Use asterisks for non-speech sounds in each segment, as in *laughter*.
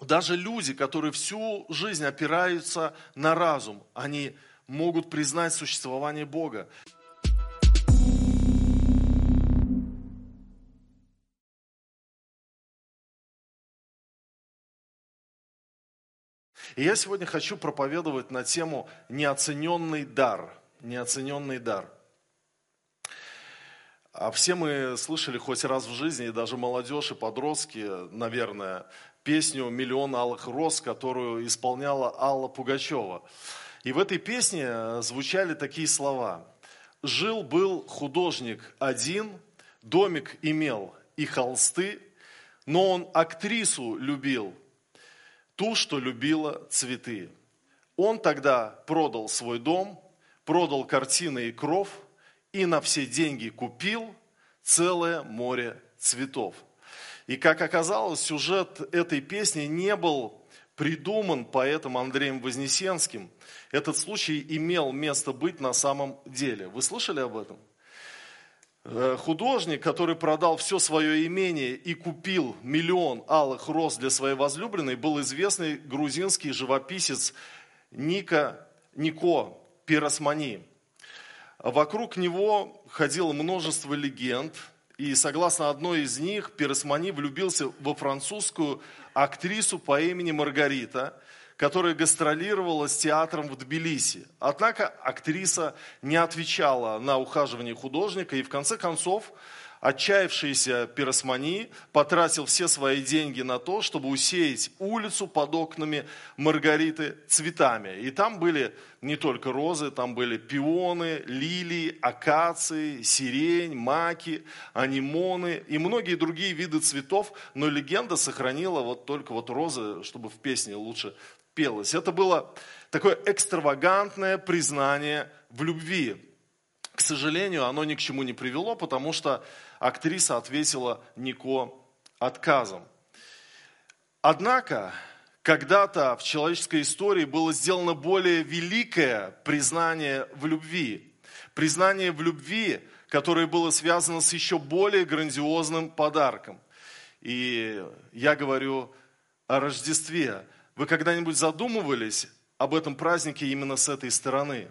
даже люди, которые всю жизнь опираются на разум, они могут признать существование Бога. И я сегодня хочу проповедовать на тему неоцененный дар. Неоцененный дар. А все мы слышали хоть раз в жизни, и даже молодежь и подростки, наверное, песню «Миллион алых роз», которую исполняла Алла Пугачева. И в этой песне звучали такие слова. «Жил-был художник один, домик имел и холсты, но он актрису любил, ту, что любила цветы. Он тогда продал свой дом, продал картины и кров, и на все деньги купил целое море цветов. И как оказалось, сюжет этой песни не был придуман поэтом Андреем Вознесенским. Этот случай имел место быть на самом деле. Вы слышали об этом? Э, художник, который продал все свое имение и купил миллион алых роз для своей возлюбленной, был известный грузинский живописец Ника, Нико Пиросмани. Вокруг него ходило множество легенд, и согласно одной из них, Пиросмани влюбился во французскую актрису по имени Маргарита – которая гастролировала с театром в Тбилиси. Однако актриса не отвечала на ухаживание художника, и в конце концов отчаявшийся пиросмани потратил все свои деньги на то, чтобы усеять улицу под окнами Маргариты цветами. И там были не только розы, там были пионы, лилии, акации, сирень, маки, анимоны и многие другие виды цветов, но легенда сохранила вот только вот розы, чтобы в песне лучше пелось. Это было такое экстравагантное признание в любви. К сожалению, оно ни к чему не привело, потому что актриса ответила Нико отказом. Однако, когда-то в человеческой истории было сделано более великое признание в любви. Признание в любви, которое было связано с еще более грандиозным подарком. И я говорю о Рождестве. Вы когда-нибудь задумывались об этом празднике именно с этой стороны?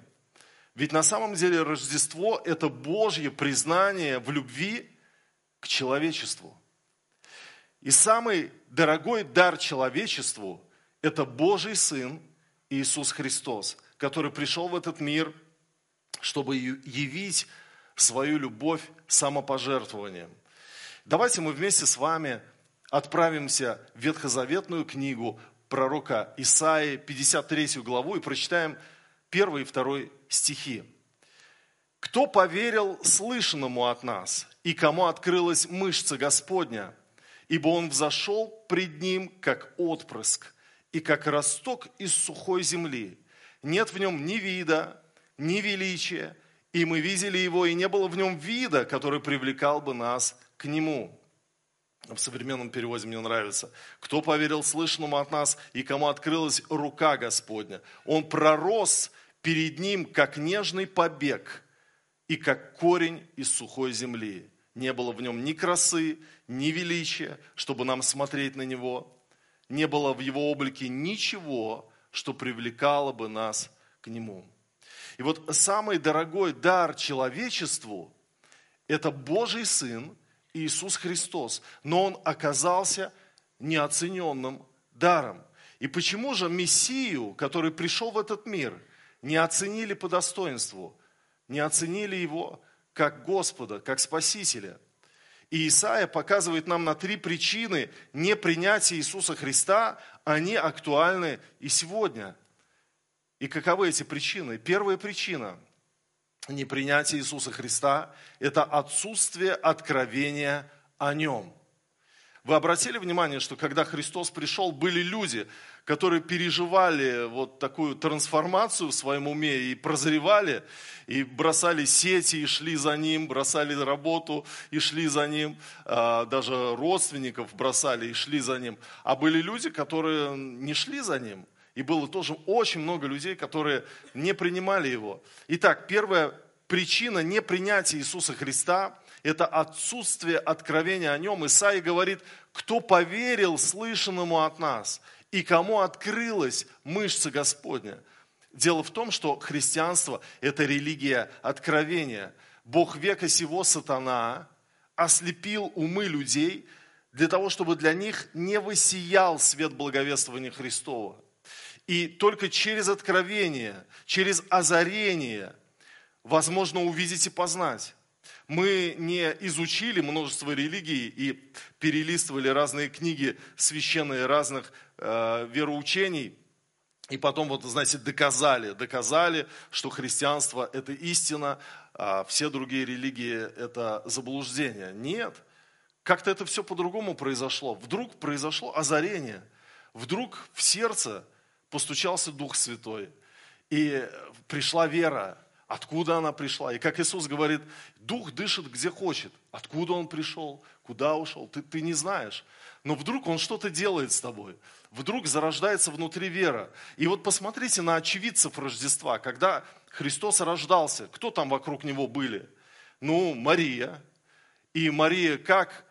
Ведь на самом деле Рождество – это Божье признание в любви к человечеству. И самый дорогой дар человечеству – это Божий Сын Иисус Христос, который пришел в этот мир, чтобы явить свою любовь самопожертвованием. Давайте мы вместе с вами отправимся в Ветхозаветную книгу пророка Исаии, 53 главу, и прочитаем первый и второй стихи. «Кто поверил слышанному от нас, и кому открылась мышца Господня? Ибо он взошел пред ним, как отпрыск, и как росток из сухой земли. Нет в нем ни вида, ни величия, и мы видели его, и не было в нем вида, который привлекал бы нас к нему в современном переводе мне нравится. Кто поверил слышанному от нас и кому открылась рука Господня? Он пророс перед ним, как нежный побег и как корень из сухой земли. Не было в нем ни красы, ни величия, чтобы нам смотреть на него. Не было в его облике ничего, что привлекало бы нас к нему. И вот самый дорогой дар человечеству – это Божий Сын – Иисус Христос, но Он оказался неоцененным даром. И почему же Мессию, который пришел в этот мир, не оценили по достоинству, не оценили Его как Господа, как Спасителя? И Исаия показывает нам на три причины непринятия Иисуса Христа, они актуальны и сегодня. И каковы эти причины? Первая причина – непринятие Иисуса Христа – это отсутствие откровения о Нем. Вы обратили внимание, что когда Христос пришел, были люди, которые переживали вот такую трансформацию в своем уме и прозревали, и бросали сети и шли за Ним, бросали работу и шли за Ним, а, даже родственников бросали и шли за Ним. А были люди, которые не шли за Ним – и было тоже очень много людей, которые не принимали его. Итак, первая причина непринятия Иисуса Христа это отсутствие откровения о нем. Исаия говорит, кто поверил слышанному от нас и кому открылась мышца Господня. Дело в том, что христианство – это религия откровения. Бог века сего сатана ослепил умы людей для того, чтобы для них не высиял свет благовествования Христова. И только через откровение, через озарение возможно увидеть и познать. Мы не изучили множество религий и перелистывали разные книги священные разных э, вероучений, и потом, вот, знаете, доказали, доказали, что христианство – это истина, а все другие религии – это заблуждение. Нет, как-то это все по-другому произошло. Вдруг произошло озарение, вдруг в сердце постучался Дух Святой, и пришла вера, Откуда она пришла? И как Иисус говорит, Дух дышит где хочет. Откуда он пришел? Куда ушел? Ты, ты не знаешь. Но вдруг он что-то делает с тобой. Вдруг зарождается внутри вера. И вот посмотрите на очевидцев Рождества. Когда Христос рождался, кто там вокруг него были? Ну, Мария. И Мария как,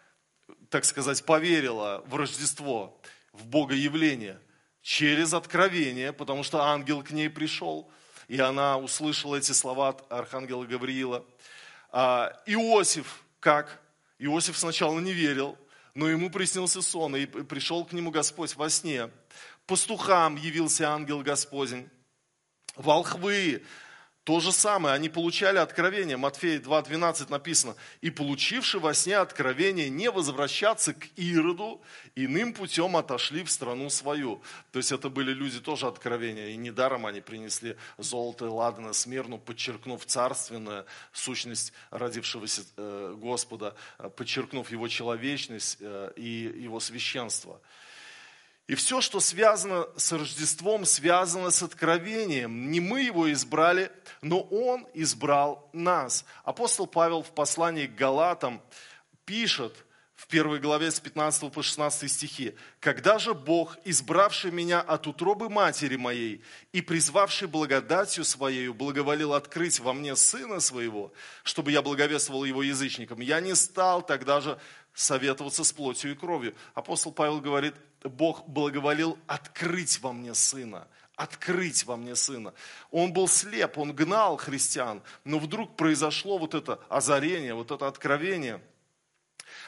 так сказать, поверила в Рождество, в Бога явление? Через откровение, потому что ангел к ней пришел – и она услышала эти слова от архангела Гавриила. А, Иосиф, как? Иосиф сначала не верил, но ему приснился сон, и пришел к нему Господь во сне. Пастухам явился ангел Господень. Волхвы то же самое, они получали откровение. Матфея 2.12 написано. «И получивши во сне откровение не возвращаться к Ироду, иным путем отошли в страну свою». То есть это были люди тоже откровения. И недаром они принесли золото и ладано смирну, подчеркнув царственную сущность родившегося э, Господа, э, подчеркнув его человечность э, и его священство. И все, что связано с Рождеством, связано с откровением. Не мы его избрали, но он избрал нас. Апостол Павел в послании к Галатам пишет в первой главе с 15 по 16 стихи. «Когда же Бог, избравший меня от утробы матери моей и призвавший благодатью Своею, благоволил открыть во мне Сына Своего, чтобы я благовествовал Его язычникам, я не стал тогда же советоваться с плотью и кровью». Апостол Павел говорит, Бог благоволил открыть во мне Сына, открыть во мне Сына. Он был слеп, он гнал христиан, но вдруг произошло вот это озарение, вот это откровение.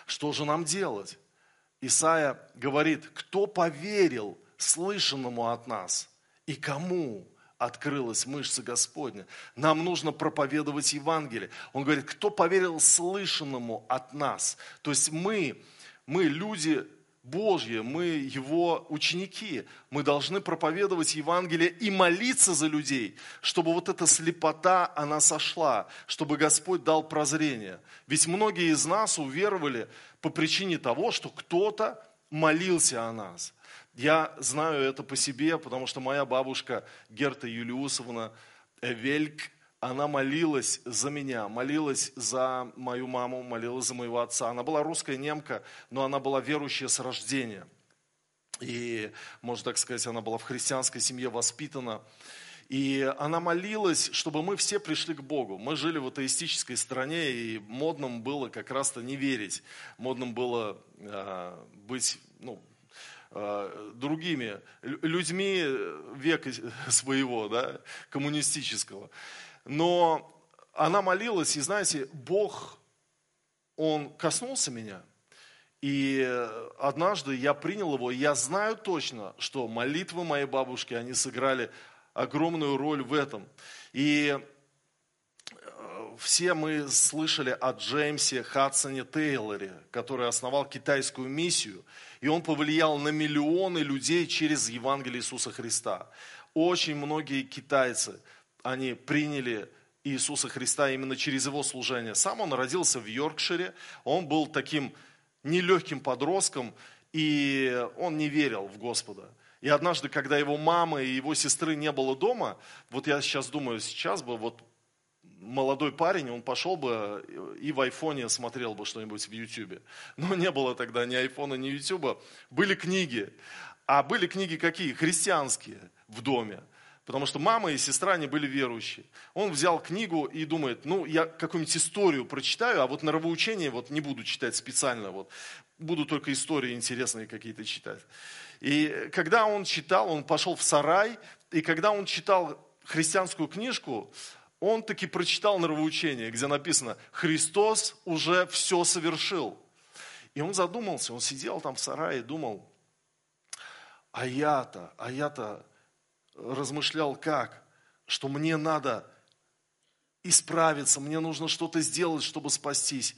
Что же нам делать? Исаия говорит, кто поверил слышанному от нас и кому открылась мышца Господня. Нам нужно проповедовать Евангелие. Он говорит, кто поверил слышанному от нас. То есть мы, мы люди Божье, мы Его ученики. Мы должны проповедовать Евангелие и молиться за людей, чтобы вот эта слепота, она сошла, чтобы Господь дал прозрение. Ведь многие из нас уверовали по причине того, что кто-то молился о нас. Я знаю это по себе, потому что моя бабушка Герта Юлиусовна Вельк, она молилась за меня, молилась за мою маму, молилась за моего отца. Она была русская немка, но она была верующая с рождения. И, можно так сказать, она была в христианской семье воспитана. И она молилась, чтобы мы все пришли к Богу. Мы жили в атеистической стране, и модным было как раз-то не верить. Модным было э, быть ну, э, другими людьми века своего, да, коммунистического. Но она молилась, и знаете, Бог, Он коснулся меня. И однажды я принял его, и я знаю точно, что молитвы моей бабушки, они сыграли огромную роль в этом. И э, все мы слышали о Джеймсе Хадсоне Тейлоре, который основал китайскую миссию, и он повлиял на миллионы людей через Евангелие Иисуса Христа. Очень многие китайцы – они приняли Иисуса Христа именно через его служение. Сам он родился в Йоркшире, он был таким нелегким подростком, и он не верил в Господа. И однажды, когда его мамы и его сестры не было дома, вот я сейчас думаю, сейчас бы вот молодой парень, он пошел бы и в айфоне смотрел бы что-нибудь в Ютубе. Но не было тогда ни айфона, ни Ютуба. Были книги. А были книги какие? Христианские в доме. Потому что мама и сестра, они были верующие. Он взял книгу и думает, ну, я какую-нибудь историю прочитаю, а вот нравоучение вот не буду читать специально, вот, буду только истории интересные какие-то читать. И когда он читал, он пошел в сарай, и когда он читал христианскую книжку, он таки прочитал нравоучение, где написано, Христос уже все совершил. И он задумался, он сидел там в сарае и думал, а я-то, а я-то размышлял как, что мне надо исправиться, мне нужно что-то сделать, чтобы спастись.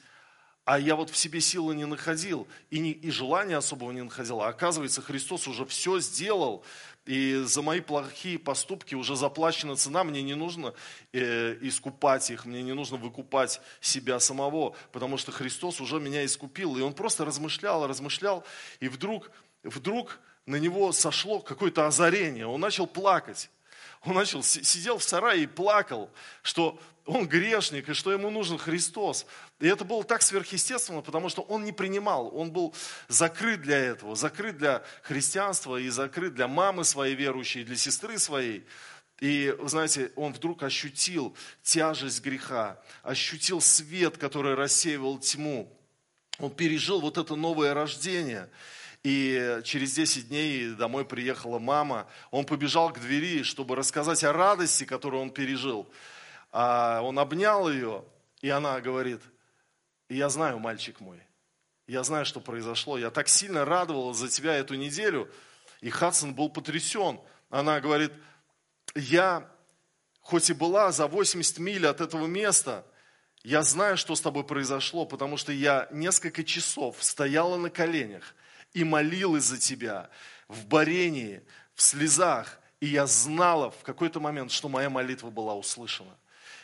А я вот в себе силы не находил и, не, и желания особого не находил. А оказывается, Христос уже все сделал. И за мои плохие поступки уже заплачена цена. Мне не нужно э, искупать их, мне не нужно выкупать себя самого, потому что Христос уже меня искупил. И он просто размышлял, размышлял. И вдруг, вдруг на него сошло какое-то озарение. Он начал плакать. Он начал, сидел в сарае и плакал, что он грешник, и что ему нужен Христос. И это было так сверхъестественно, потому что он не принимал, он был закрыт для этого, закрыт для христианства и закрыт для мамы своей верующей, для сестры своей. И, знаете, он вдруг ощутил тяжесть греха, ощутил свет, который рассеивал тьму. Он пережил вот это новое рождение. И через 10 дней домой приехала мама. Он побежал к двери, чтобы рассказать о радости, которую он пережил. А он обнял ее, и она говорит, я знаю, мальчик мой, я знаю, что произошло. Я так сильно радовалась за тебя эту неделю. И Хадсон был потрясен. Она говорит, я, хоть и была за 80 миль от этого места, я знаю, что с тобой произошло, потому что я несколько часов стояла на коленях и молилась за тебя в борении, в слезах. И я знала в какой-то момент, что моя молитва была услышана.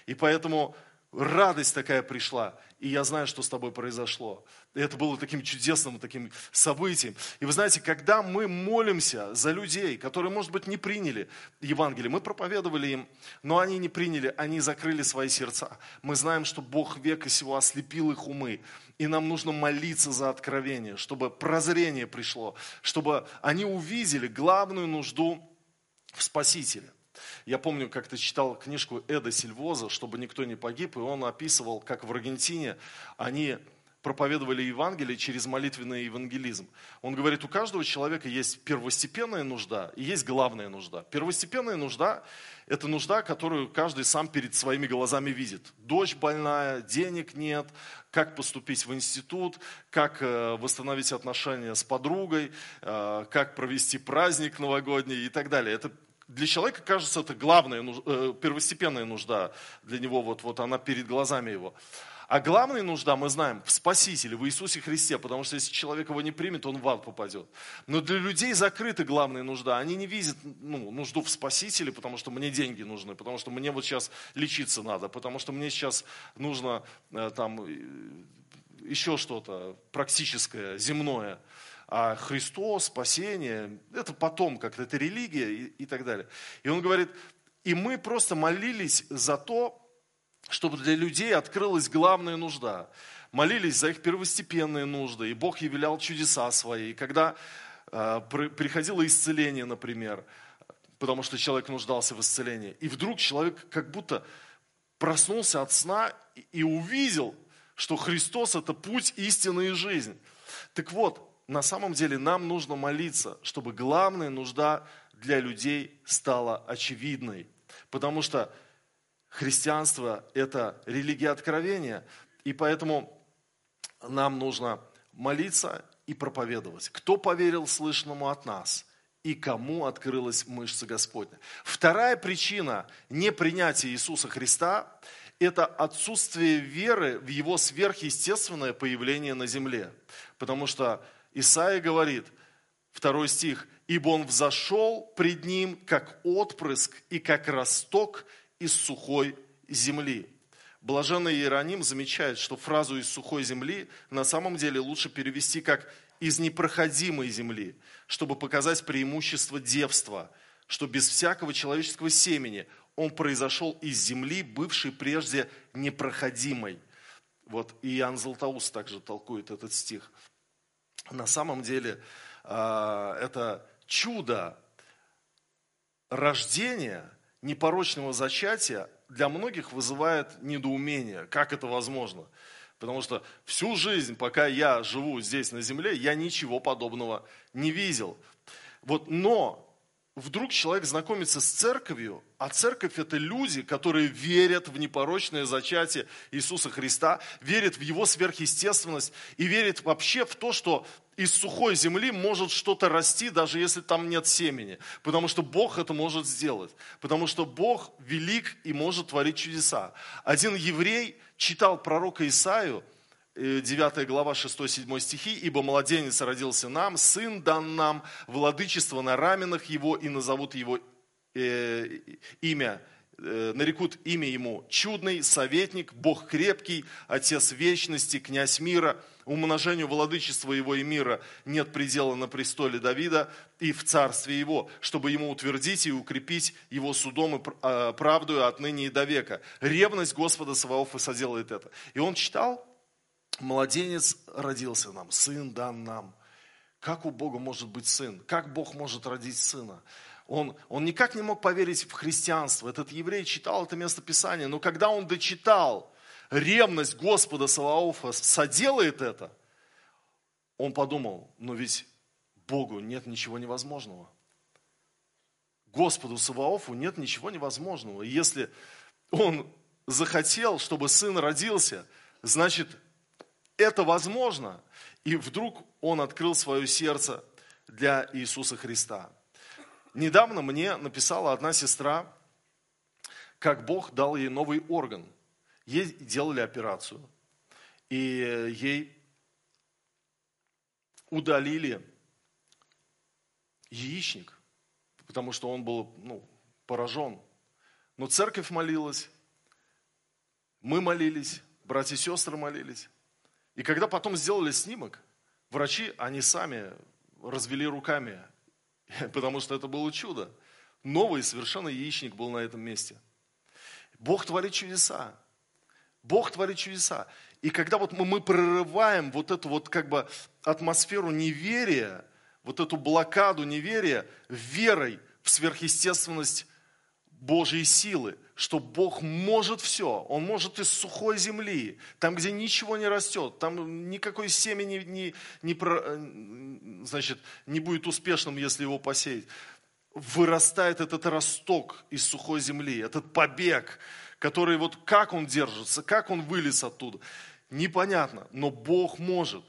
И поэтому радость такая пришла, и я знаю, что с тобой произошло. И это было таким чудесным таким событием. И вы знаете, когда мы молимся за людей, которые, может быть, не приняли Евангелие, мы проповедовали им, но они не приняли, они закрыли свои сердца. Мы знаем, что Бог века сего ослепил их умы, и нам нужно молиться за откровение, чтобы прозрение пришло, чтобы они увидели главную нужду в Спасителе. Я помню, как-то читал книжку Эда Сильвоза, чтобы никто не погиб, и он описывал, как в Аргентине они проповедовали Евангелие через молитвенный евангелизм. Он говорит, у каждого человека есть первостепенная нужда и есть главная нужда. Первостепенная нужда – это нужда, которую каждый сам перед своими глазами видит. Дочь больная, денег нет, как поступить в институт, как э, восстановить отношения с подругой, э, как провести праздник новогодний и так далее. Это для человека кажется это главная, э, первостепенная нужда для него, вот, вот она перед глазами его. А главная нужда, мы знаем, в Спасителе, в Иисусе Христе, потому что если человек его не примет, он в ад попадет. Но для людей закрыта главная нужда. Они не видят ну, нужду в Спасителе, потому что мне деньги нужны, потому что мне вот сейчас лечиться надо, потому что мне сейчас нужно э, там э, еще что-то практическое, земное. А Христос, спасение, это потом как-то, это религия и, и так далее. И он говорит, и мы просто молились за то, чтобы для людей открылась главная нужда. Молились за их первостепенные нужды, и Бог являл чудеса свои. И когда э, приходило исцеление, например, потому что человек нуждался в исцелении, и вдруг человек как будто проснулся от сна и увидел, что Христос – это путь, истина и жизнь. Так вот, на самом деле нам нужно молиться, чтобы главная нужда для людей стала очевидной. Потому что христианство – это религия откровения, и поэтому нам нужно молиться и проповедовать. Кто поверил слышному от нас? И кому открылась мышца Господня? Вторая причина непринятия Иисуса Христа – это отсутствие веры в Его сверхъестественное появление на земле. Потому что Исаия говорит, второй стих, «Ибо он взошел пред ним, как отпрыск и как росток из сухой земли». Блаженный Иероним замечает, что фразу «из сухой земли» на самом деле лучше перевести как «из непроходимой земли», чтобы показать преимущество девства, что без всякого человеческого семени он произошел из земли, бывшей прежде непроходимой. Вот и Иоанн Златоуст также толкует этот стих – на самом деле а, это чудо рождения непорочного зачатия для многих вызывает недоумение. Как это возможно? Потому что всю жизнь, пока я живу здесь на земле, я ничего подобного не видел. Вот, но вдруг человек знакомится с церковью, а церковь это люди, которые верят в непорочное зачатие Иисуса Христа, верят в Его сверхъестественность и верят вообще в то, что из сухой земли может что-то расти, даже если там нет семени. Потому что Бог это может сделать. Потому что Бог велик и может творить чудеса. Один еврей читал пророка Исаию, 9 э, глава 6-7 стихи, «Ибо младенец родился нам, сын дан нам, владычество на раменах его, и назовут его э, имя, э, нарекут имя ему чудный, советник, Бог крепкий, Отец вечности, князь мира. Умножению владычества его и мира нет предела на престоле Давида и в царстве его, чтобы ему утвердить и укрепить его судом и а, правдою отныне и до века. Ревность Господа Саваофа соделает это». И он читал, младенец родился нам, сын дан нам. Как у Бога может быть сын? Как Бог может родить сына? Он, он никак не мог поверить в христианство. Этот еврей читал это место Писания, но когда он дочитал, ревность Господа Саваофа соделает это, он подумал, но ведь Богу нет ничего невозможного. Господу Саваофу нет ничего невозможного. Если он захотел, чтобы сын родился, значит, это возможно. И вдруг он открыл свое сердце для Иисуса Христа. Недавно мне написала одна сестра, как Бог дал ей новый орган. Ей делали операцию, и ей удалили яичник, потому что он был ну, поражен. Но церковь молилась, мы молились, братья и сестры молились. И когда потом сделали снимок, врачи, они сами развели руками, *laughs* потому что это было чудо. Новый совершенно яичник был на этом месте. Бог творит чудеса. Бог творит чудеса. И когда вот мы, мы прорываем вот эту вот как бы атмосферу неверия, вот эту блокаду неверия верой в сверхъестественность Божьей силы, что Бог может все. Он может из сухой земли, там, где ничего не растет, там никакой семя не, не, про, э, значит, не будет успешным, если его посеять. Вырастает этот росток из сухой земли, этот побег, который вот как он держится, как он вылез оттуда, непонятно, но Бог может.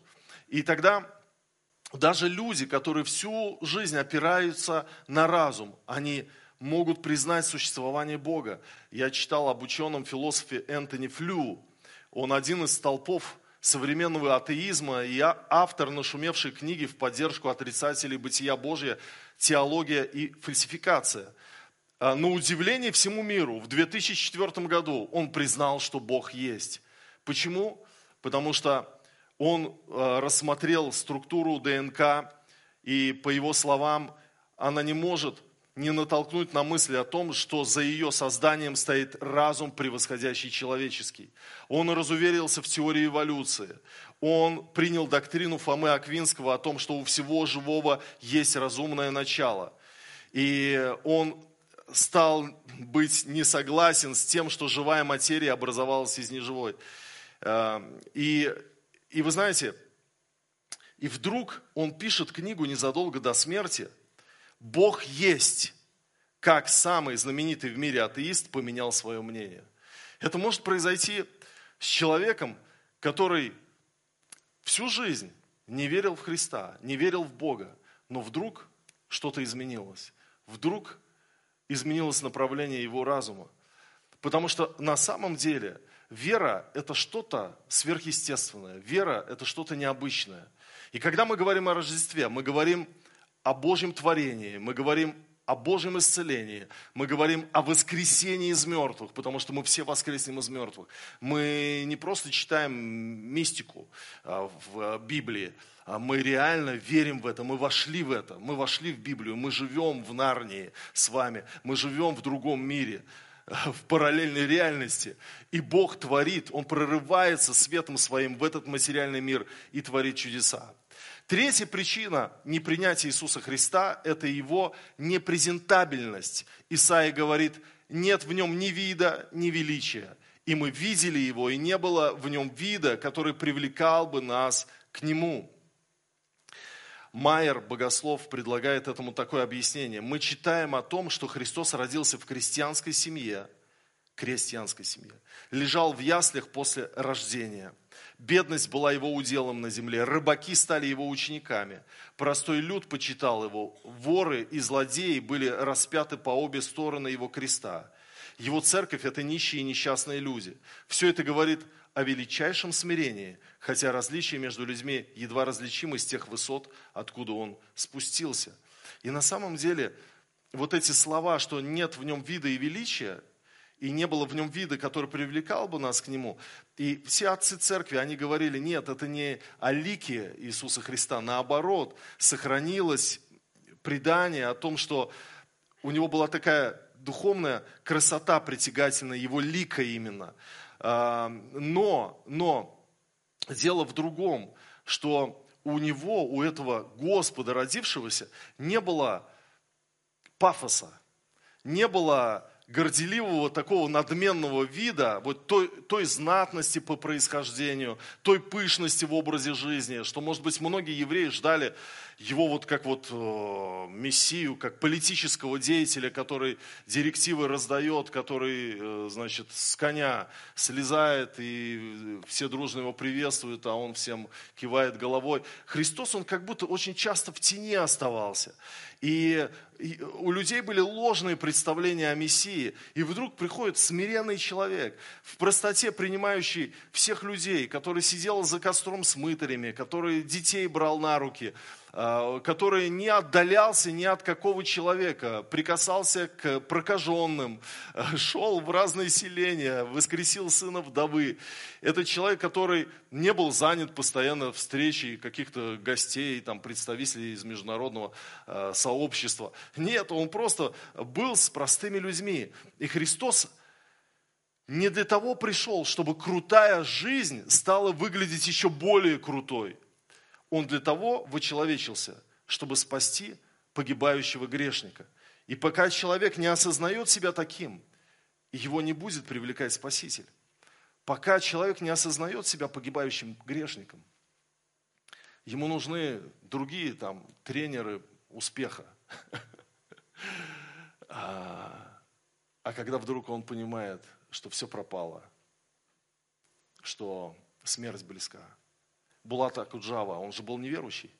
И тогда даже люди, которые всю жизнь опираются на разум, они могут признать существование Бога. Я читал об ученом философе Энтони Флю. Он один из столпов современного атеизма и автор нашумевшей книги в поддержку отрицателей бытия Божия «Теология и фальсификация». А, на удивление всему миру в 2004 году он признал, что Бог есть. Почему? Потому что он а, рассмотрел структуру ДНК, и по его словам, она не может не натолкнуть на мысль о том, что за ее созданием стоит разум, превосходящий человеческий. Он разуверился в теории эволюции. Он принял доктрину Фомы Аквинского о том, что у всего живого есть разумное начало. И он стал быть не согласен с тем, что живая материя образовалась из неживой. Эм, и, и вы знаете, и вдруг он пишет книгу незадолго до смерти – Бог есть, как самый знаменитый в мире атеист поменял свое мнение. Это может произойти с человеком, который всю жизнь не верил в Христа, не верил в Бога, но вдруг что-то изменилось. Вдруг изменилось направление его разума. Потому что на самом деле вера – это что-то сверхъестественное. Вера – это что-то необычное. И когда мы говорим о Рождестве, мы говорим о Божьем творении, мы говорим о Божьем исцелении, мы говорим о воскресении из мертвых, потому что мы все воскреснем из мертвых. Мы не просто читаем мистику а, в Библии, а мы реально верим в это, мы вошли в это, мы вошли в Библию, мы живем в Нарнии с вами, мы живем в другом мире *laughs* в параллельной реальности. И Бог творит, Он прорывается светом своим в этот материальный мир и творит чудеса. Третья причина непринятия Иисуса Христа – это его непрезентабельность. Исаия говорит, нет в нем ни вида, ни величия. И мы видели его, и не было в нем вида, который привлекал бы нас к нему. Майер, богослов, предлагает этому такое объяснение. Мы читаем о том, что Христос родился в крестьянской семье, крестьянской семье, лежал в яслях после рождения. Бедность была его уделом на земле, рыбаки стали его учениками, простой люд почитал его, воры и злодеи были распяты по обе стороны его креста. Его церковь – это нищие и несчастные люди. Все это говорит о величайшем смирении, хотя различия между людьми едва различимы с тех высот, откуда он спустился. И на самом деле вот эти слова, что нет в нем вида и величия, и не было в нем вида, который привлекал бы нас к нему. И все отцы церкви, они говорили, нет, это не о лике Иисуса Христа, наоборот, сохранилось предание о том, что у него была такая духовная красота притягательная, его лика именно – а, но, но дело в другом, что у него, у этого Господа родившегося, не было пафоса, не было горделивого такого надменного вида, вот той, той знатности по происхождению, той пышности в образе жизни, что, может быть, многие евреи ждали его вот как вот э, мессию, как политического деятеля, который директивы раздает, который, э, значит, с коня слезает, и все дружно его приветствуют, а он всем кивает головой. Христос, он как будто очень часто в тени оставался. И у людей были ложные представления о Мессии. И вдруг приходит смиренный человек, в простоте принимающий всех людей, который сидел за костром с мытарями, который детей брал на руки, который не отдалялся ни от какого человека, прикасался к прокаженным, шел в разные селения, воскресил сына вдовы. Это человек, который не был занят постоянно встречей каких-то гостей, там, представителей из международного а, сообщества. Нет, он просто был с простыми людьми. И Христос не для того пришел, чтобы крутая жизнь стала выглядеть еще более крутой – он для того вычеловечился, чтобы спасти погибающего грешника. И пока человек не осознает себя таким, его не будет привлекать Спаситель. Пока человек не осознает себя погибающим грешником, ему нужны другие там тренеры успеха. *laughs* А, а когда вдруг он понимает, что все пропало, что смерть близка, Булата Куджава, он же был неверующий.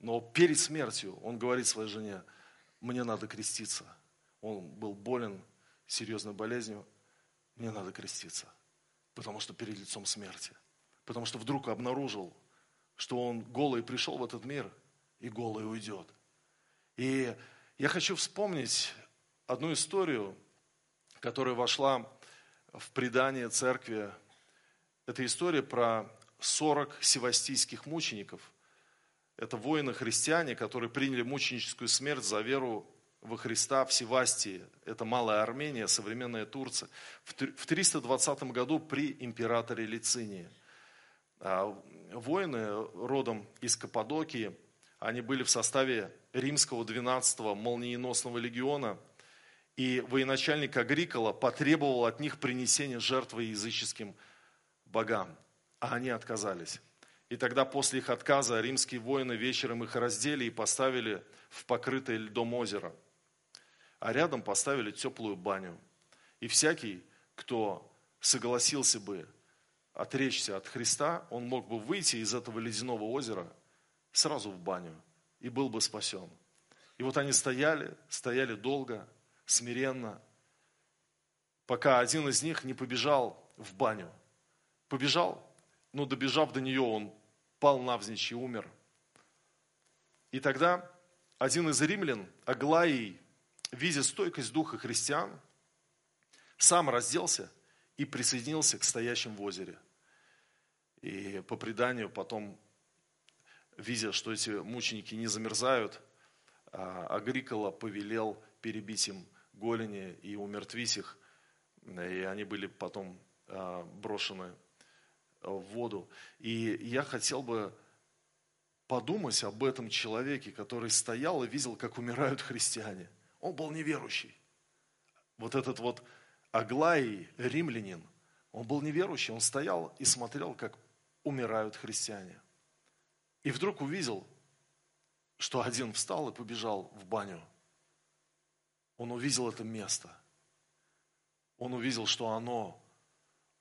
Но перед смертью он говорит своей жене, мне надо креститься. Он был болен серьезной болезнью, мне надо креститься. Потому что перед лицом смерти. Потому что вдруг обнаружил, что он голый пришел в этот мир и голый уйдет. И я хочу вспомнить одну историю, которая вошла в предание церкви. Это история про 40 севастийских мучеников. Это воины-христиане, которые приняли мученическую смерть за веру во Христа в Севастии. Это Малая Армения, современная Турция. В 320 году при императоре Лицинии. А воины родом из Каппадокии, они были в составе римского 12-го молниеносного легиона, и военачальник Агрикола потребовал от них принесения жертвы языческим богам а они отказались. И тогда после их отказа римские воины вечером их раздели и поставили в покрытое льдом озеро. А рядом поставили теплую баню. И всякий, кто согласился бы отречься от Христа, он мог бы выйти из этого ледяного озера сразу в баню и был бы спасен. И вот они стояли, стояли долго, смиренно, пока один из них не побежал в баню. Побежал, но добежав до нее, он пал навзничь и умер. И тогда один из римлян, Аглаий, видя стойкость духа христиан, сам разделся и присоединился к стоящим в озере. И по преданию потом, видя, что эти мученики не замерзают, а Агрикола повелел перебить им голени и умертвить их. И они были потом а, брошены в воду. И я хотел бы подумать об этом человеке, который стоял и видел, как умирают христиане. Он был неверующий. вот этот вот Аглай, римлянин, он был неверующий, он стоял и смотрел, как умирают христиане. И вдруг увидел, что один встал и побежал в баню. Он увидел это место. Он увидел, что оно,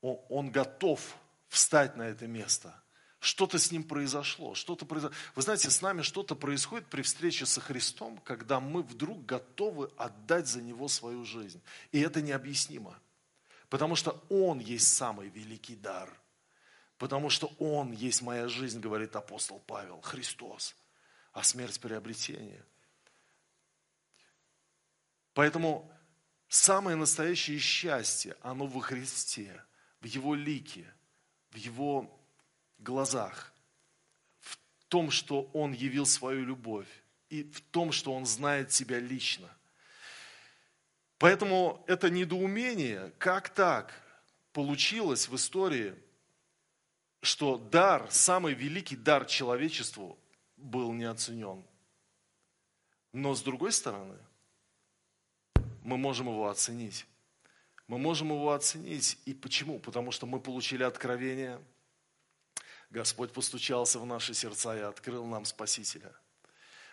он, он готов встать на это место. Что-то с ним произошло, что-то произошло. Вы знаете, с нами что-то происходит при встрече со Христом, когда мы вдруг готовы отдать за Него свою жизнь. И это необъяснимо. Потому что Он есть самый великий дар. Потому что Он есть моя жизнь, говорит апостол Павел, Христос. А смерть приобретение. Поэтому самое настоящее счастье, оно во Христе, в Его лике, в Его глазах, в том, что Он явил свою любовь, и в том, что Он знает тебя лично. Поэтому это недоумение, как так получилось в истории, что дар, самый великий дар человечеству был не оценен. Но с другой стороны, мы можем его оценить. Мы можем его оценить. И почему? Потому что мы получили откровение – Господь постучался в наши сердца и открыл нам Спасителя.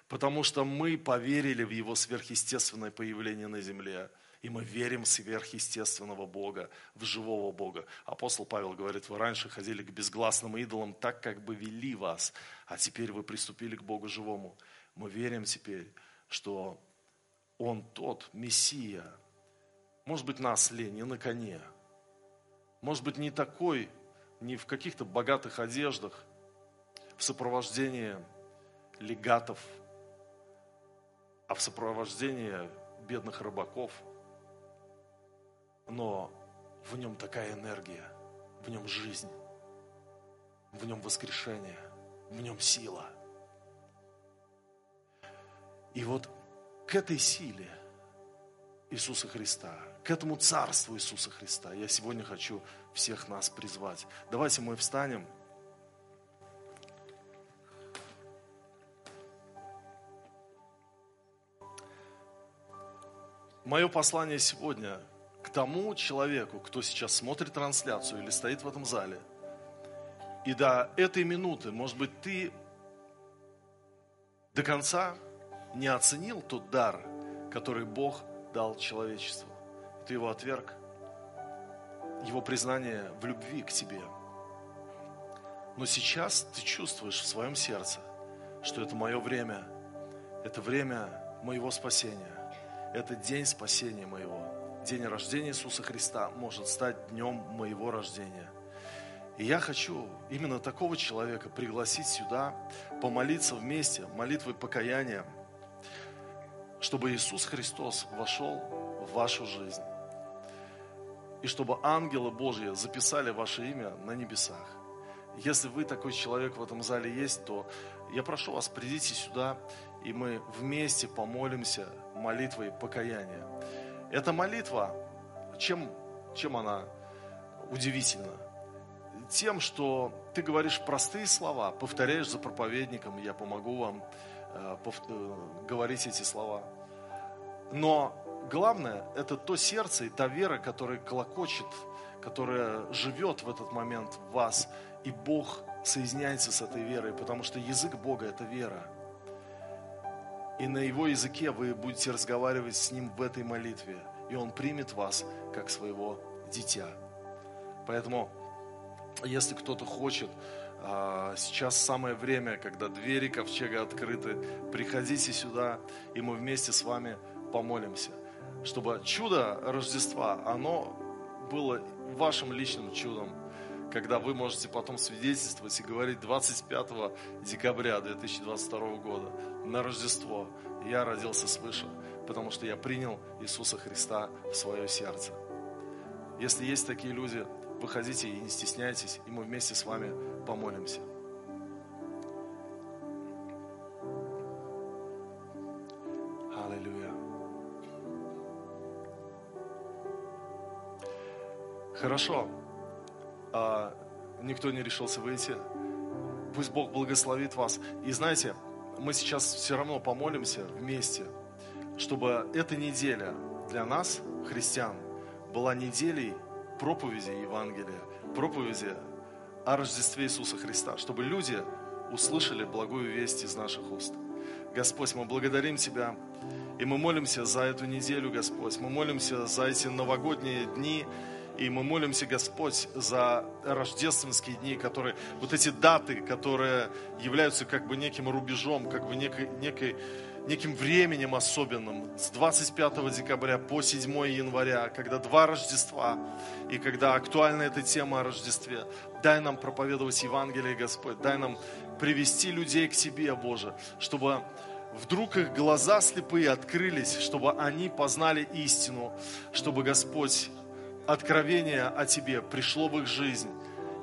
Потому что мы поверили в Его сверхъестественное появление на земле. И мы верим в сверхъестественного Бога, в живого Бога. Апостол Павел говорит, вы раньше ходили к безгласным идолам так, как бы вели вас, а теперь вы приступили к Богу живому. Мы верим теперь, что Он тот Мессия. Может быть, нас ли не на коне. Может быть, не такой не в каких-то богатых одеждах, в сопровождении легатов, а в сопровождении бедных рыбаков. Но в нем такая энергия, в нем жизнь, в нем воскрешение, в нем сила. И вот к этой силе Иисуса Христа, к этому царству Иисуса Христа я сегодня хочу всех нас призвать. Давайте мы встанем. Мое послание сегодня к тому человеку, кто сейчас смотрит трансляцию или стоит в этом зале. И до этой минуты, может быть, ты до конца не оценил тот дар, который Бог дал человечеству. Ты его отверг его признание в любви к тебе. Но сейчас ты чувствуешь в своем сердце, что это мое время, это время моего спасения, это день спасения моего. День рождения Иисуса Христа может стать днем моего рождения. И я хочу именно такого человека пригласить сюда, помолиться вместе, молитвой покаяния, чтобы Иисус Христос вошел в вашу жизнь и чтобы ангелы Божьи записали ваше имя на небесах. Если вы такой человек в этом зале есть, то я прошу вас, придите сюда, и мы вместе помолимся молитвой покаяния. Эта молитва, чем, чем она удивительна? Тем, что ты говоришь простые слова, повторяешь за проповедником, я помогу вам говорить эти слова. Но главное, это то сердце и та вера, которая колокочет, которая живет в этот момент в вас. И Бог соединяется с этой верой, потому что язык Бога – это вера. И на Его языке вы будете разговаривать с Ним в этой молитве. И Он примет вас как своего дитя. Поэтому, если кто-то хочет, сейчас самое время, когда двери ковчега открыты, приходите сюда, и мы вместе с вами помолимся чтобы чудо Рождества, оно было вашим личным чудом, когда вы можете потом свидетельствовать и говорить 25 декабря 2022 года на Рождество я родился свыше, потому что я принял Иисуса Христа в свое сердце. Если есть такие люди, выходите и не стесняйтесь, и мы вместе с вами помолимся. Хорошо. А, никто не решился выйти. Пусть Бог благословит вас. И знаете, мы сейчас все равно помолимся вместе, чтобы эта неделя для нас, христиан, была неделей проповеди Евангелия, проповеди о Рождестве Иисуса Христа, чтобы люди услышали благую весть из наших уст. Господь, мы благодарим Тебя, и мы молимся за эту неделю, Господь. Мы молимся за эти новогодние дни, и мы молимся, Господь, за рождественские дни, которые, вот эти даты, которые являются как бы неким рубежом, как бы некой, некой, неким временем особенным, с 25 декабря по 7 января, когда два Рождества, и когда актуальна эта тема о Рождестве. Дай нам проповедовать Евангелие, Господь, дай нам привести людей к Тебе, Боже, чтобы вдруг их глаза слепые открылись, чтобы они познали истину, чтобы, Господь, откровение о Тебе пришло в их жизнь,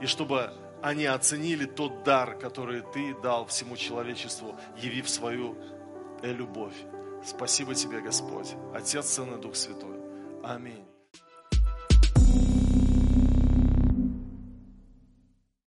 и чтобы они оценили тот дар, который Ты дал всему человечеству, явив свою любовь. Спасибо Тебе, Господь, Отец, Сын и Дух Святой. Аминь.